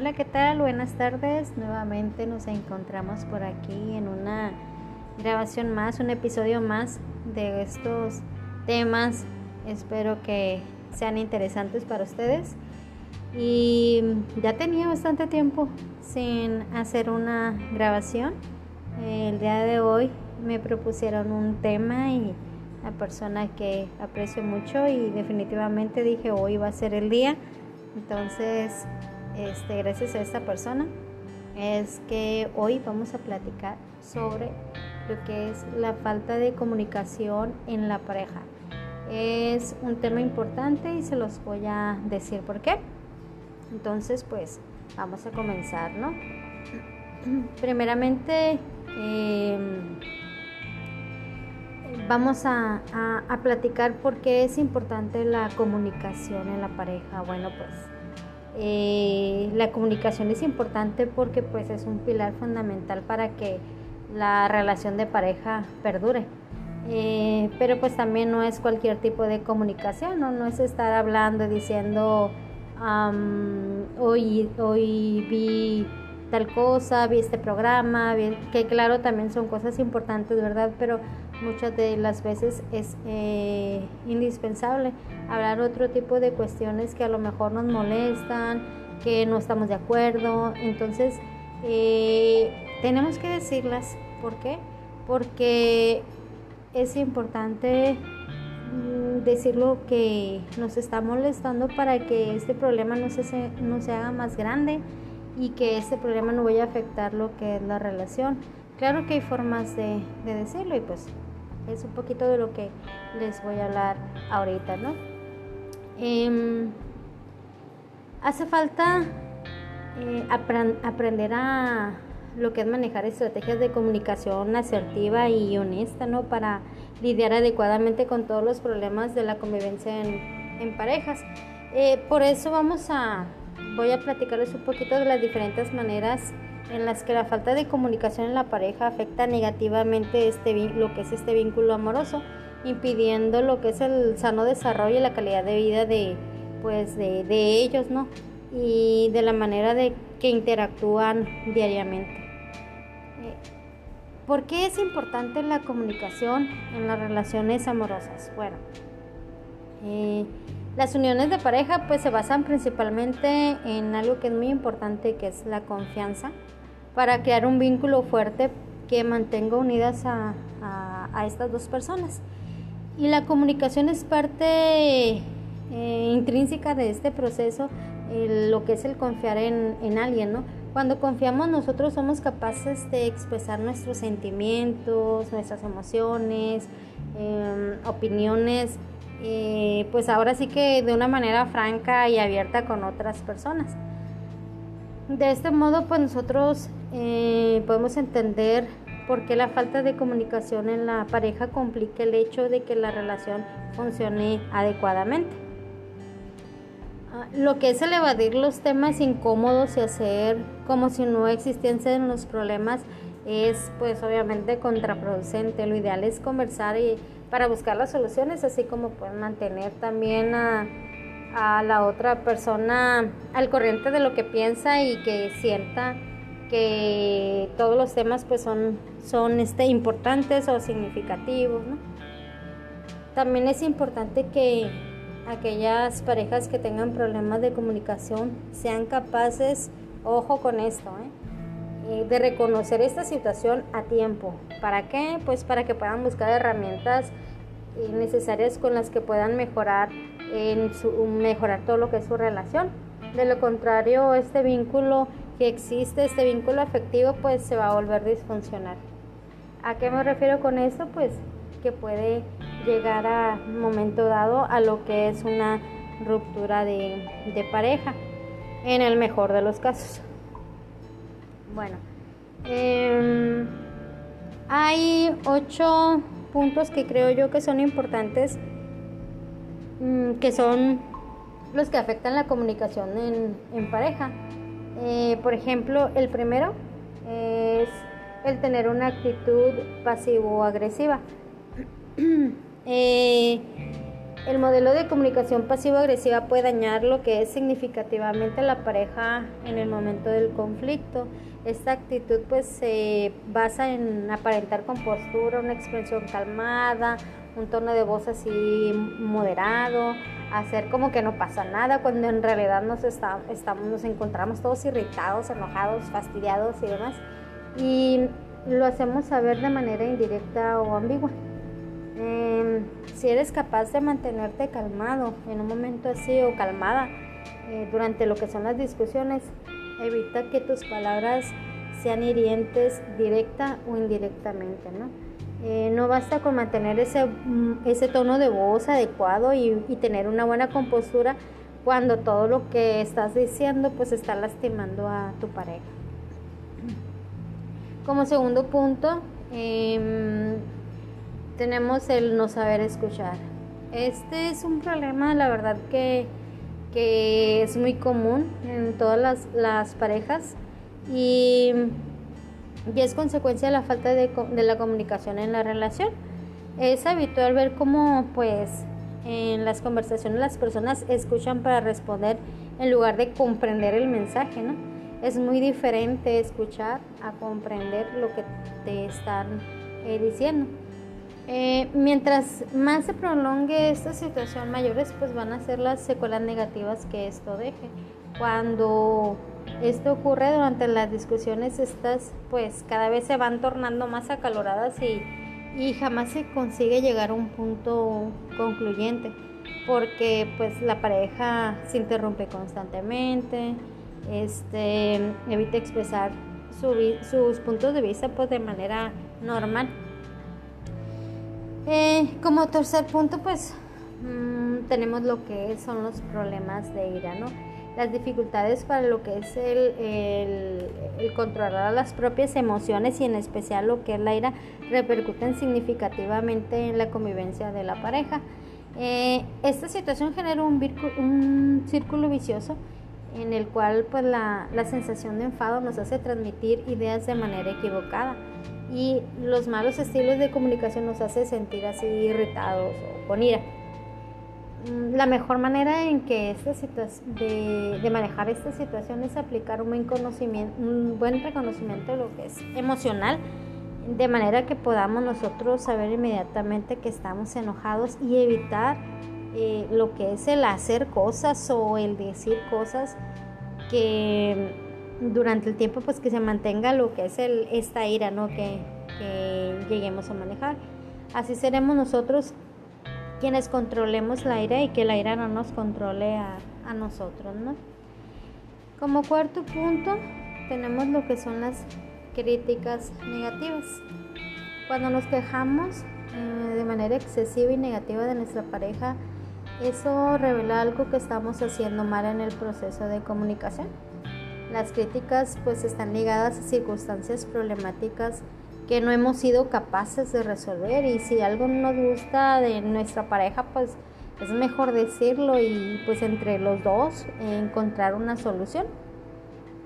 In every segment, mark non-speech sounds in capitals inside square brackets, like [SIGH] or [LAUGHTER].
Hola, ¿qué tal? Buenas tardes. Nuevamente nos encontramos por aquí en una grabación más, un episodio más de estos temas. Espero que sean interesantes para ustedes. Y ya tenía bastante tiempo sin hacer una grabación. El día de hoy me propusieron un tema y la persona que aprecio mucho y definitivamente dije hoy va a ser el día. Entonces este, gracias a esta persona, es que hoy vamos a platicar sobre lo que es la falta de comunicación en la pareja. Es un tema importante y se los voy a decir por qué. Entonces, pues vamos a comenzar, ¿no? [CLEARS THROAT] Primeramente, em, vamos a, a platicar por qué es importante la comunicación en la pareja. Bueno, pues eh, la comunicación es importante porque pues es un pilar fundamental para que la relación de pareja perdure. Eh, pero pues también no es cualquier tipo de comunicación, no, no es estar hablando y diciendo hoy, hoy vi tal cosa, vi este programa, que claro también son cosas importantes, ¿verdad? Pero muchas de las veces es eh, indispensable hablar otro tipo de cuestiones que a lo mejor nos molestan, que no estamos de acuerdo. Entonces, eh, tenemos que decirlas. ¿Por qué? Porque es importante mm, decir lo que nos está molestando para que este problema no se, no se haga más grande y que este problema no vaya a afectar lo que es la relación. Claro que hay formas de, de decirlo y pues es un poquito de lo que les voy a hablar ahorita, ¿no? Em, hace falta eh, aprender a lo que es manejar estrategias de comunicación asertiva y honesta, ¿no? Para lidiar adecuadamente con todos los problemas de la convivencia en, parejas. Eh, por eso vamos a, voy a platicarles un poquito de las diferentes maneras en las que la falta de comunicación en la pareja afecta negativamente este, lo que es este vínculo amoroso, impidiendo lo que es el sano desarrollo y la calidad de vida de, pues, de, ellos, ¿no? Y de la manera de que interactúan diariamente. Eh, ¿Por qué es importante la comunicación en las relaciones amorosas? Bueno, eh, las uniones de pareja pues se basan principalmente en algo que es muy importante que es la confianza para crear un vínculo fuerte que mantenga unidas a, estas dos personas. Y la comunicación es parte eh, intrínseca de este proceso, lo que es el confiar en, alguien, ¿no? Cuando confiamos nosotros somos capaces de expresar nuestros sentimientos, nuestras emociones, em, opiniones, eh, pues ahora sí que de una manera franca y abierta con otras personas. De este modo, pues nosotros eh, podemos entender por qué la falta de comunicación en la pareja complica el hecho de que la relación funcione adecuadamente. Ah, lo que es el evadir los temas incómodos y hacer como si no existiesen los problemas es pues obviamente contraproducente. Lo ideal es conversar y para buscar las soluciones, así como pues mantener también a a la otra persona al corriente de lo que piensa y que sienta que todos los temas pues son, son este, importantes o significativos. También es importante que aquellas parejas que tengan problemas de comunicación sean capaces, ojo con esto, ¿eh? Eh, de reconocer esta situación a tiempo. ¿Para qué? Pues para que puedan buscar herramientas eh, necesarias con las que puedan mejorar en su, mejorar todo lo que es su relación. De lo contrario, este vínculo que existe, este vínculo afectivo, pues se va a volver disfuncional. ¿A qué me refiero con esto? Pues que puede llegar a un momento dado a lo que es una ruptura de, pareja, en el mejor de los casos. Bueno, em, hay ocho puntos que creo yo que son importantes Mm, que son los que afectan la comunicación en, pareja. Eh, por ejemplo, el primero es el tener una actitud pasivo-agresiva. [CLEARS THROAT] Eh, El modelo de comunicación pasivo-agresiva puede dañar lo que es significativamente la pareja en el momento del conflicto. Esta actitud pues se basa en aparentar compostura, una expresión calmada, un tono de voz así moderado, hacer como que no pasa nada cuando en realidad nos, estamos, nos encontramos todos irritados, enojados, fastidiados y demás. Y lo hacemos saber de manera indirecta o ambigua. Em, si eres capaz de mantenerte calmado en un momento así o calmada eh, durante lo que son las discusiones, evita que tus palabras sean hirientes directa o indirectamente, ¿no? Eh, no basta con mantener ese, mm, ese tono de voz adecuado y, tener una buena compostura cuando todo lo que estás diciendo pues está lastimando a tu pareja. Como segundo punto, em, tenemos el no saber escuchar. Este es un problema, la verdad, que, es muy común en todas las, parejas y, es consecuencia de la falta de, de, la comunicación en la relación. Es habitual ver cómo, pues, en las conversaciones las personas escuchan para responder en lugar de comprender el mensaje, ¿no? Es muy diferente escuchar a comprender lo que te están eh, diciendo. Eh, mientras más se prolongue esta situación, mayores pues van a ser las secuelas negativas que esto deje. Cuando esto ocurre durante las discusiones, estas pues cada vez se van tornando más acaloradas y, y jamás se consigue llegar a un punto concluyente porque pues la pareja se interrumpe constantemente, este, evita expresar sus puntos de vista pues de manera normal. Eh, como tercer punto, pues mm, tenemos lo que son los problemas de ira, ¿no? Las dificultades para lo que es el, controlar las propias emociones y en especial lo que es la ira repercuten significativamente en la convivencia de la pareja. Eh, esta situación genera un, un, círculo vicioso en el cual pues la, la sensación de enfado nos hace transmitir ideas de manera equivocada y los malos estilos de comunicación nos hace sentir así irritados o con ira. Mm, la mejor manera en que esta de, manejar esta situación es aplicar un buen, conocimiento, un buen reconocimiento de lo que es emocional, de manera que podamos nosotros saber inmediatamente que estamos enojados y evitar eh, lo que es el hacer cosas o el decir cosas que durante el tiempo pues que se mantenga lo que es el, esta ira, ¿no? Que, lleguemos a manejar. Así seremos nosotros quienes controlemos la ira y que la ira no nos controle a, nosotros, ¿no? Como cuarto punto tenemos lo que son las críticas negativas. Cuando nos quejamos eh, de manera excesiva y negativa de nuestra pareja, eso revela algo que estamos haciendo mal en el proceso de comunicación las críticas pues están ligadas a circunstancias problemáticas que no hemos sido capaces de resolver y si algo no nos gusta de nuestra pareja pues es mejor decirlo y pues entre los dos encontrar una solución.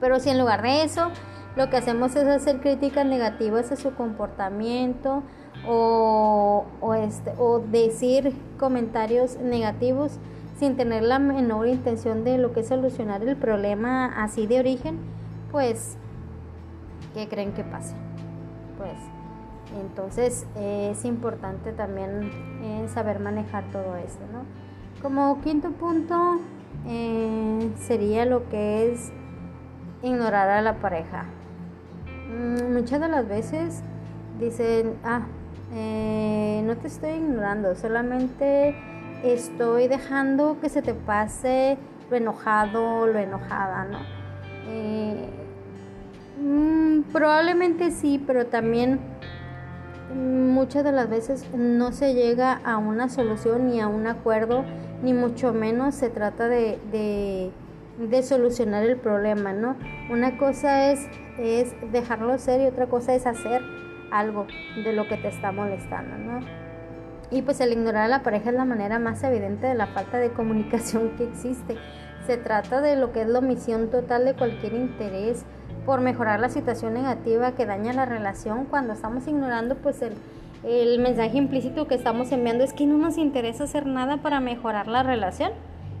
Pero si en lugar de eso lo que hacemos es hacer críticas negativas a su comportamiento o, o, este, decir comentarios negativos, sin tener la menor intención de lo que es solucionar el problema así de origen, pues, ¿qué creen que pasa? Pues, entonces es importante también eh, saber manejar todo esto, ¿no? Como quinto punto eh, sería lo que es ignorar a la pareja. Mm, muchas de las veces dicen, ah, eh, no te estoy ignorando, solamente estoy dejando que se te pase lo enojado, lo enojada, ¿no? Probablemente sí, pero también muchas de las veces no se llega a una solución ni a un acuerdo, ni mucho menos se trata de, de, solucionar el problema, ¿no? Una cosa es, es dejarlo ser y otra cosa es hacer algo de lo que te está molestando, ¿no? Y pues el ignorar a la pareja es la manera más evidente de la falta de comunicación que existe. Se trata de lo que es la omisión total de cualquier interés por mejorar la situación negativa que daña la relación cuando estamos ignorando pues el, el mensaje implícito que estamos enviando es que no nos interesa hacer nada para mejorar la relación.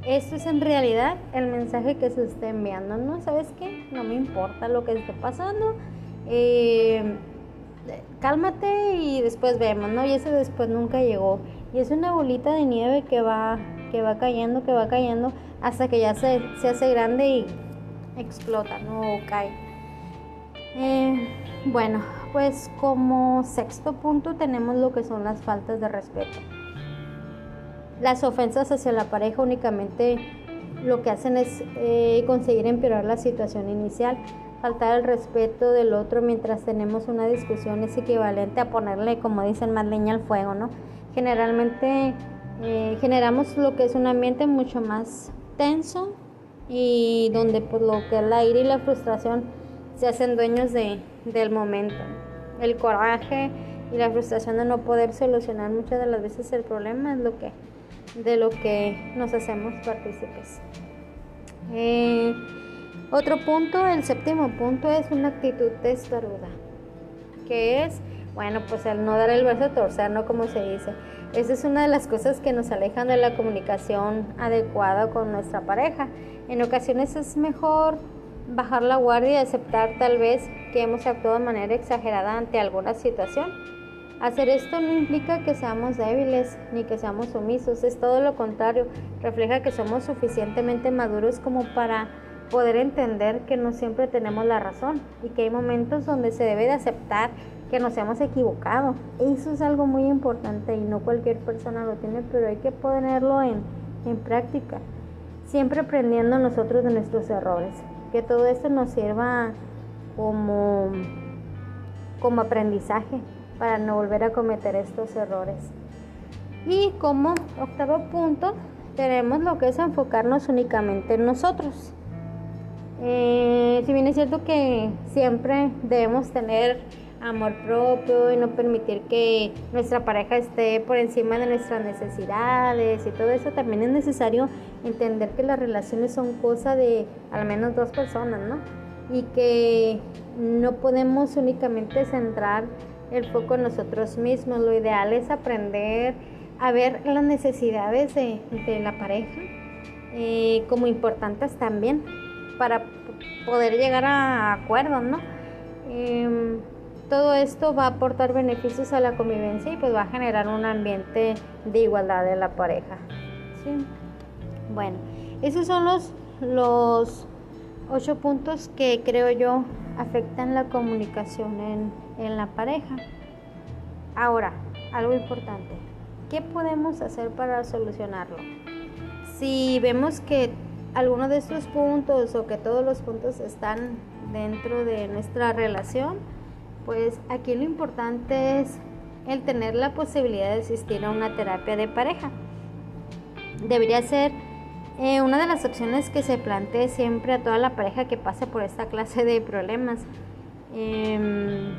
Esto es en realidad el mensaje que se está enviando, ¿no? ¿Sabes qué? No me importa lo que esté pasando. Eh, cálmate y después vemos, ¿no? Y ese después nunca llegó. Y es una bolita de nieve que va, que va cayendo, que va cayendo, hasta que ya se, se hace grande y explota, ¿no? O cae. Eh, bueno, pues como sexto punto tenemos lo que son las faltas de respeto. Las ofensas hacia la pareja únicamente lo que hacen es eh, conseguir empeorar la situación inicial. Faltar el respeto del otro mientras tenemos una discusión es equivalente a ponerle, como dicen, más leña al fuego, ¿no? Generalmente eh, generamos lo que es un ambiente mucho más tenso y donde por lo que el aire y la frustración se hacen dueños de, del momento. El coraje y la frustración de no poder solucionar muchas de las veces el problema es lo que de lo que nos hacemos partícipes. Eh, otro punto, el séptimo punto es una actitud testaruda, que es, bueno, pues el no dar el brazo a torcer, ¿no? Como se dice. Esa es una de las cosas que nos alejan de la comunicación adecuada con nuestra pareja. En ocasiones es mejor bajar la guardia y aceptar tal vez que hemos actuado de manera exagerada ante alguna situación. Hacer esto no implica que seamos débiles ni que seamos sumisos, es todo lo contrario, refleja que somos suficientemente maduros como para poder entender que no siempre tenemos la razón y que hay momentos donde se debe de aceptar que nos hemos equivocado. Eso es algo muy importante y no cualquier persona lo tiene, pero hay que ponerlo en, en práctica, siempre aprendiendo nosotros de nuestros errores que todo esto nos sirva como, como aprendizaje para no volver a cometer estos errores. Y como octavo punto, tenemos lo que es enfocarnos únicamente en nosotros. Eh, si bien es cierto que siempre debemos tener amor propio y no permitir que nuestra pareja esté por encima de nuestras necesidades y todo eso, también es necesario entender que las relaciones son cosa de al menos dos personas, ¿no? Y que no podemos únicamente centrar el foco en nosotros mismos. Lo ideal es aprender a ver las necesidades de, la pareja eh, como importantes también para poder llegar a acuerdos, ¿no? Em, todo esto va a aportar beneficios a la convivencia y pues va a generar un ambiente de igualdad de la pareja. Bueno, esos son los, los ocho puntos que creo yo afectan la comunicación en, en la pareja. Ahora, algo importante, ¿qué podemos hacer para solucionarlo? Si vemos que alguno de estos puntos o que todos los puntos están dentro de nuestra relación, pues aquí lo importante es el tener la posibilidad de asistir a una terapia de pareja. Debería ser eh, una de las opciones que se plantee siempre a toda la pareja que pase por esta clase de problemas. Em,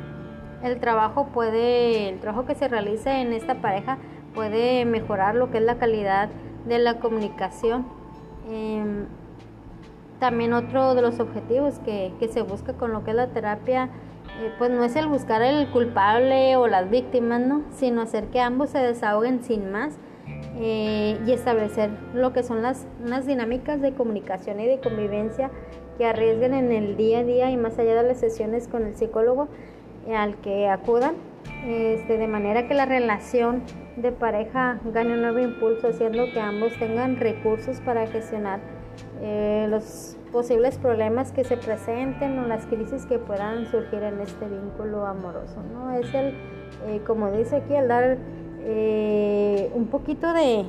el trabajo puede, el trabajo que se realice en esta pareja puede mejorar lo que es la calidad de la comunicación. Em, también otro de los objetivos que, que se busca con lo que es la terapia eh, pues no es el buscar el culpable o las víctimas, ¿no? Sino hacer que ambos se desahoguen sin más eh, y establecer lo que son las unas dinámicas de comunicación y de convivencia que arriesguen en el día a día y más allá de las sesiones con el psicólogo eh, al que acudan, este, de manera que la relación de pareja gane un nuevo impulso, haciendo que ambos tengan recursos para gestionar los posibles problemas que se presenten o las crisis que puedan surgir en este vínculo amoroso, ¿no? Es el, eh, como dice aquí, el dar eh, un poquito de,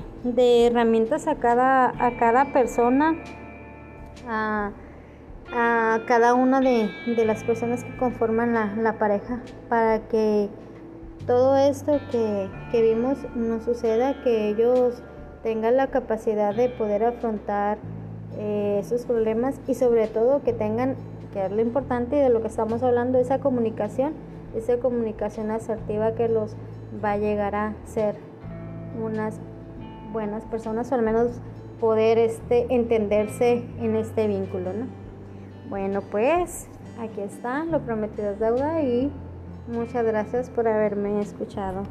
herramientas a cada, a cada persona, a, cada una de, las personas que conforman la, pareja, para que todo esto que, que vimos no suceda, que ellos tengan la capacidad de poder afrontar eh, esos problemas y sobre todo que tengan, que es lo importante de lo que estamos hablando, esa comunicación, esa comunicación asertiva que los va a llegar a ser unas buenas personas o al menos poder este, entenderse en este vínculo. ¿no? Bueno, pues aquí está, lo prometido es deuda y muchas gracias por haberme escuchado.